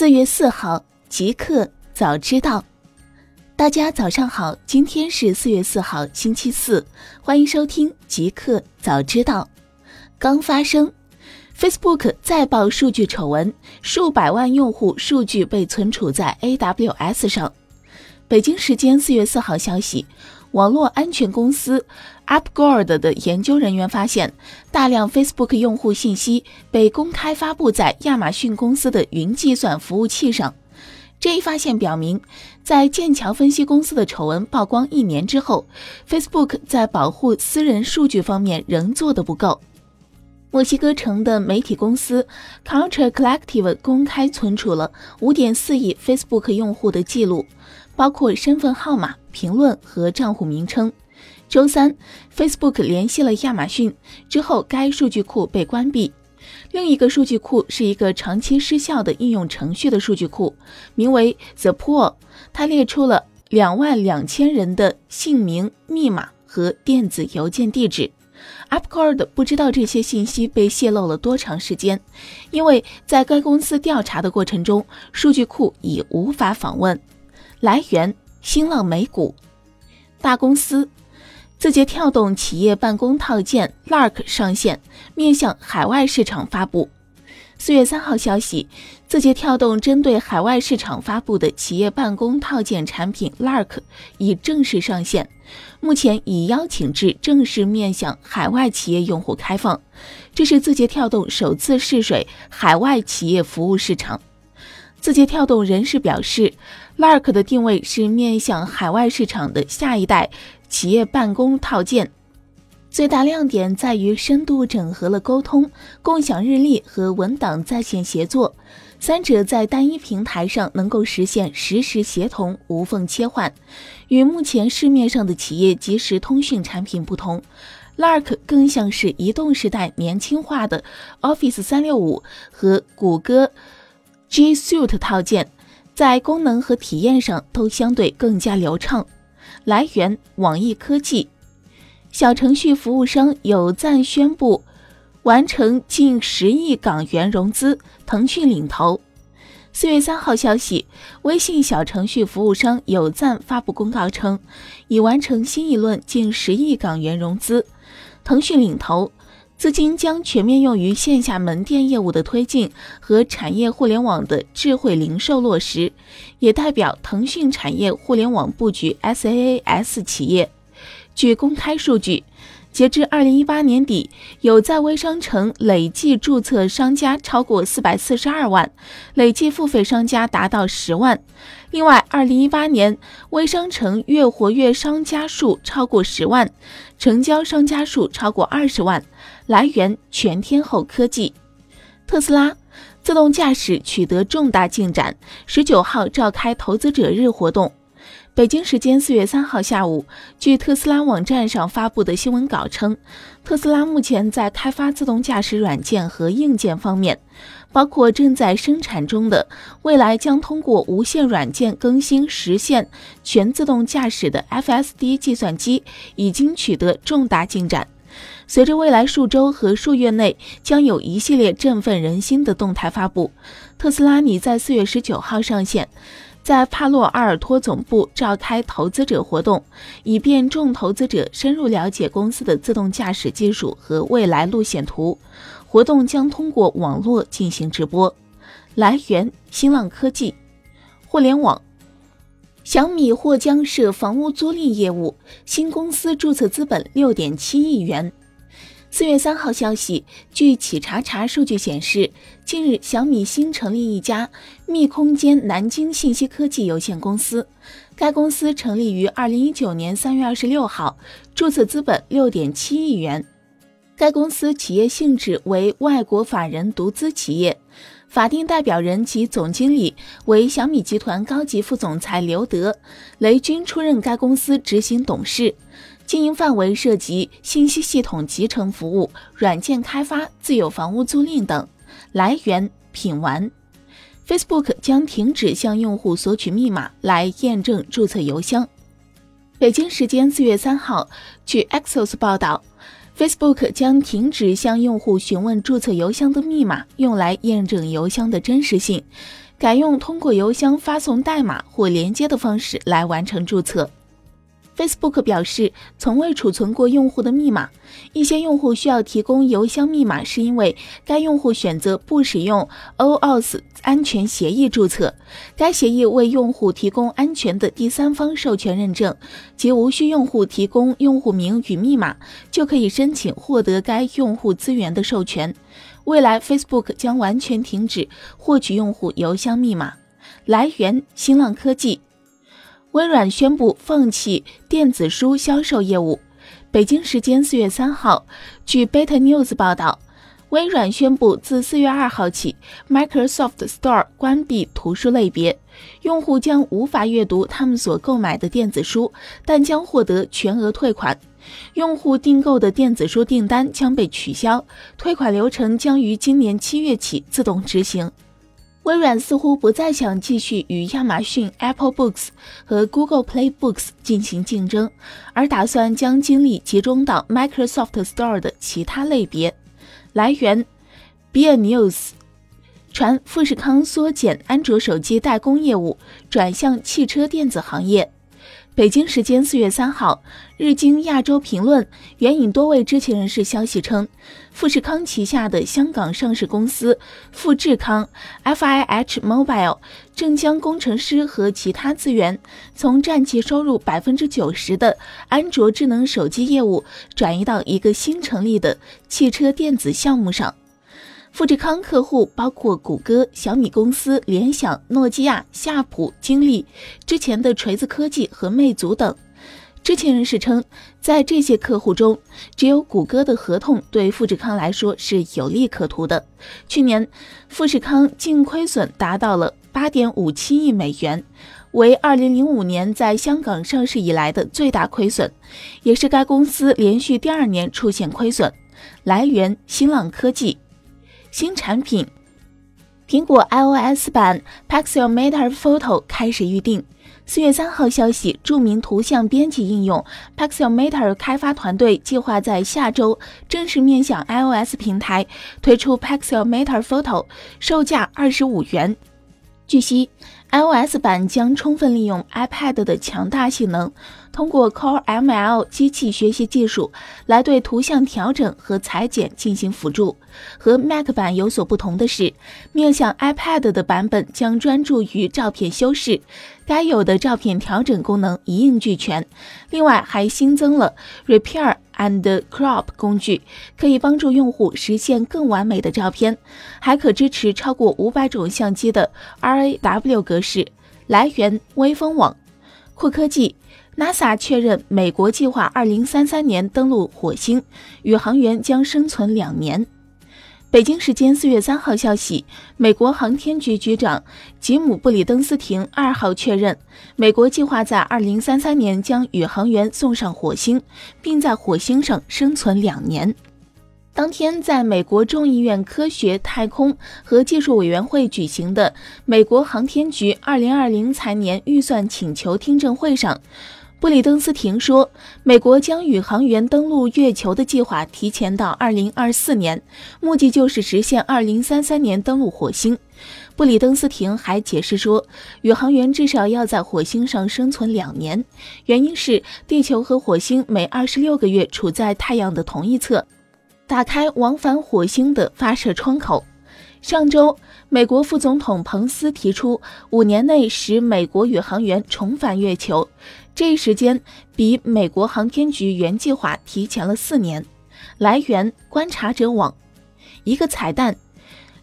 四月四号，极客早知道。大家早上好，今天是四月四号，星期四，欢迎收听极客早知道。刚发生，Facebook 再爆数据丑闻，数百万用户数据被存储在 AWS 上。北京时间四月四号消息。网络安全公司 UpGuard 的研究人员发现，大量 Facebook 用户信息被公开发布在亚马逊公司的云计算服务器上。这一发现表明，在剑桥分析公司的丑闻曝光一年之后，Facebook 在保护私人数据方面仍做得不够。墨西哥城的媒体公司 Culture Collective 公开存储了5.4亿 Facebook 用户的记录，包括身份号码。评论和账户名称。周三，Facebook 联系了亚马逊之后，该数据库被关闭。另一个数据库是一个长期失效的应用程序的数据库，名为 The Pool。它列出了两万两千人的姓名、密码和电子邮件地址。Upcord 不知道这些信息被泄露了多长时间，因为在该公司调查的过程中，数据库已无法访问。来源。新浪美股大公司，字节跳动企业办公套件 Lark 上线，面向海外市场发布。四月三号消息，字节跳动针对海外市场发布的企业办公套件产品 Lark 已正式上线，目前已邀请制正式面向海外企业用户开放。这是字节跳动首次试水海外企业服务市场。字节跳动人士表示，Lark 的定位是面向海外市场的下一代企业办公套件，最大亮点在于深度整合了沟通、共享日历和文档在线协作，三者在单一平台上能够实现实时协同、无缝切换。与目前市面上的企业即时通讯产品不同，Lark 更像是移动时代年轻化的 Office 三六五和谷歌。G Suite 套件在功能和体验上都相对更加流畅。来源：网易科技。小程序服务商有赞宣布完成近十亿港元融资，腾讯领投。四月三号消息，微信小程序服务商有赞发布公告称，已完成新一轮近十亿港元融资，腾讯领投。资金将全面用于线下门店业务的推进和产业互联网的智慧零售落实，也代表腾讯产业互联网布局 SaaS 企业。据公开数据，截至二零一八年底，有在微商城累计注册商家超过四百四十二万，累计付费商家达到十万。另外，二零一八年微商城月活跃商家数超过十万，成交商家数超过二十万。来源：全天候科技。特斯拉自动驾驶取得重大进展，十九号召开投资者日活动。北京时间四月三号下午，据特斯拉网站上发布的新闻稿称，特斯拉目前在开发自动驾驶软件和硬件方面，包括正在生产中的未来将通过无线软件更新实现全自动驾驶的 FSD 计算机，已经取得重大进展。随着未来数周和数月内将有一系列振奋人心的动态发布，特斯拉拟在四月十九号上线，在帕洛阿尔托总部召开投资者活动，以便众投资者深入了解公司的自动驾驶技术和未来路线图。活动将通过网络进行直播。来源：新浪科技。互联网，小米或将设房屋租赁业务，新公司注册资本六点七亿元。四月三号消息，据企查查数据显示，近日小米新成立一家密空间南京信息科技有限公司。该公司成立于二零一九年三月二十六号，注册资本六点七亿元。该公司企业性质为外国法人独资企业，法定代表人及总经理为小米集团高级副总裁刘德，雷军出任该公司执行董事。经营范围涉及信息系统集成服务、软件开发、自有房屋租赁等。来源：品玩。Facebook 将停止向用户索取密码来验证注册邮箱。北京时间四月三号，据 Axios 报道，Facebook 将停止向用户询问注册邮箱的密码，用来验证邮箱的真实性。改用通过邮箱发送代码或连接的方式来完成注册。Facebook 表示，从未储存过用户的密码。一些用户需要提供邮箱密码，是因为该用户选择不使用 OAuth 安全协议注册。该协议为用户提供安全的第三方授权认证，即无需用户提供用户名与密码，就可以申请获得该用户资源的授权。未来，Facebook 将完全停止获取用户邮箱密码。来源：新浪科技。微软宣布放弃电子书销售业务。北京时间四月三号，据 Beta News 报道，微软宣布自四月二号起，Microsoft Store 关闭图书类别，用户将无法阅读他们所购买的电子书，但将获得全额退款。用户订购的电子书订单将被取消，退款流程将于今年七月起自动执行。微软似乎不再想继续与亚马逊 Apple Books 和 Google Play Books 进行竞争，而打算将精力集中到 Microsoft Store 的其他类别。来源：Beer News。传富士康缩减安卓手机代工业务，转向汽车电子行业。北京时间四月三号，日经亚洲评论援引多位知情人士消息称，富士康旗下的香港上市公司富智康 （FIH Mobile） 正将工程师和其他资源从占其收入百分之九十的安卓智能手机业务转移到一个新成立的汽车电子项目上。富士康客户包括谷歌、小米公司、联想、诺基亚、夏普、金立、之前的锤子科技和魅族等。知情人士称，在这些客户中，只有谷歌的合同对富士康来说是有利可图的。去年，富士康净亏损达到了八点五七亿美元，为二零零五年在香港上市以来的最大亏损，也是该公司连续第二年出现亏损。来源：新浪科技。新产品，苹果 iOS 版 Pixelmator Photo 开始预定。四月三号消息，著名图像编辑应用 Pixelmator 开发团队计划在下周正式面向 iOS 平台推出 Pixelmator Photo，售价二十五元。据悉，iOS 版将充分利用 iPad 的强大性能。通过 Core ML 机器学习技术来对图像调整和裁剪进行辅助。和 Mac 版有所不同的是，面向 iPad 的版本将专注于照片修饰，该有的照片调整功能一应俱全。另外，还新增了 Repair and Crop 工具，可以帮助用户实现更完美的照片，还可支持超过五百种相机的 RAW 格是。来源：微风网。酷科技。NASA 确认，美国计划2033年登陆火星，宇航员将生存两年。北京时间4月3号消息，美国航天局局长吉姆·布里登斯廷二号确认，美国计划在2033年将宇航员送上火星，并在火星上生存两年。当天，在美国众议院科学、太空和技术委员会举行的美国航天局2020财年预算请求听证会上。布里登斯廷说，美国将宇航员登陆月球的计划提前到2024年，目的就是实现2033年登陆火星。布里登斯廷还解释说，宇航员至少要在火星上生存两年，原因是地球和火星每26个月处在太阳的同一侧，打开往返火星的发射窗口。上周，美国副总统彭斯提出，五年内使美国宇航员重返月球。这一时间比美国航天局原计划提前了四年。来源：观察者网。一个彩蛋：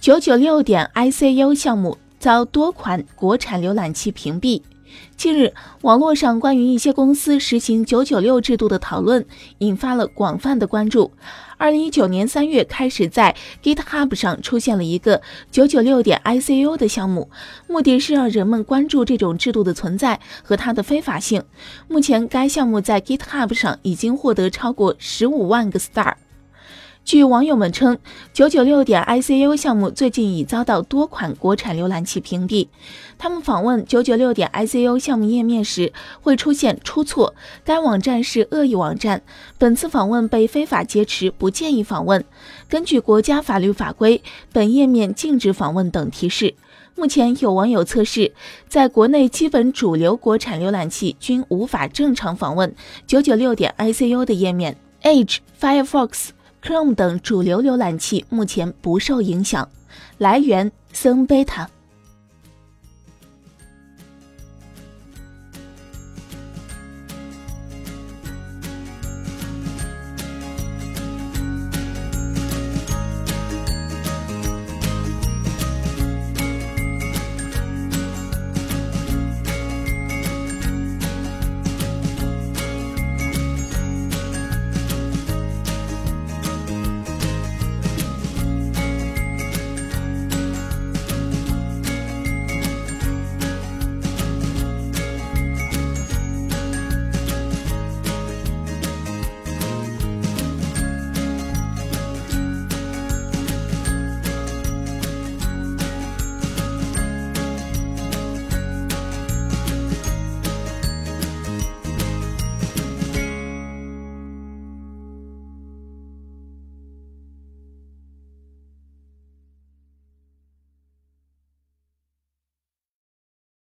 九九六点 ICU 项目遭多款国产浏览器屏蔽。近日，网络上关于一些公司实行“九九六”制度的讨论引发了广泛的关注。二零一九年三月开始，在 GitHub 上出现了一个“九九六点 ICU” 的项目，目的是让人们关注这种制度的存在和它的非法性。目前，该项目在 GitHub 上已经获得超过十五万个 star。据网友们称，九九六点 ICU 项目最近已遭到多款国产浏览器屏蔽。他们访问九九六点 ICU 项目页面时会出现出错，该网站是恶意网站，本次访问被非法劫持，不建议访问。根据国家法律法规，本页面禁止访问等提示。目前有网友测试，在国内基本主流国产浏览器均无法正常访问九九六点 ICU 的页面，Edge、Firefox。Chrome 等主流浏览器目前不受影响。来源：森贝塔。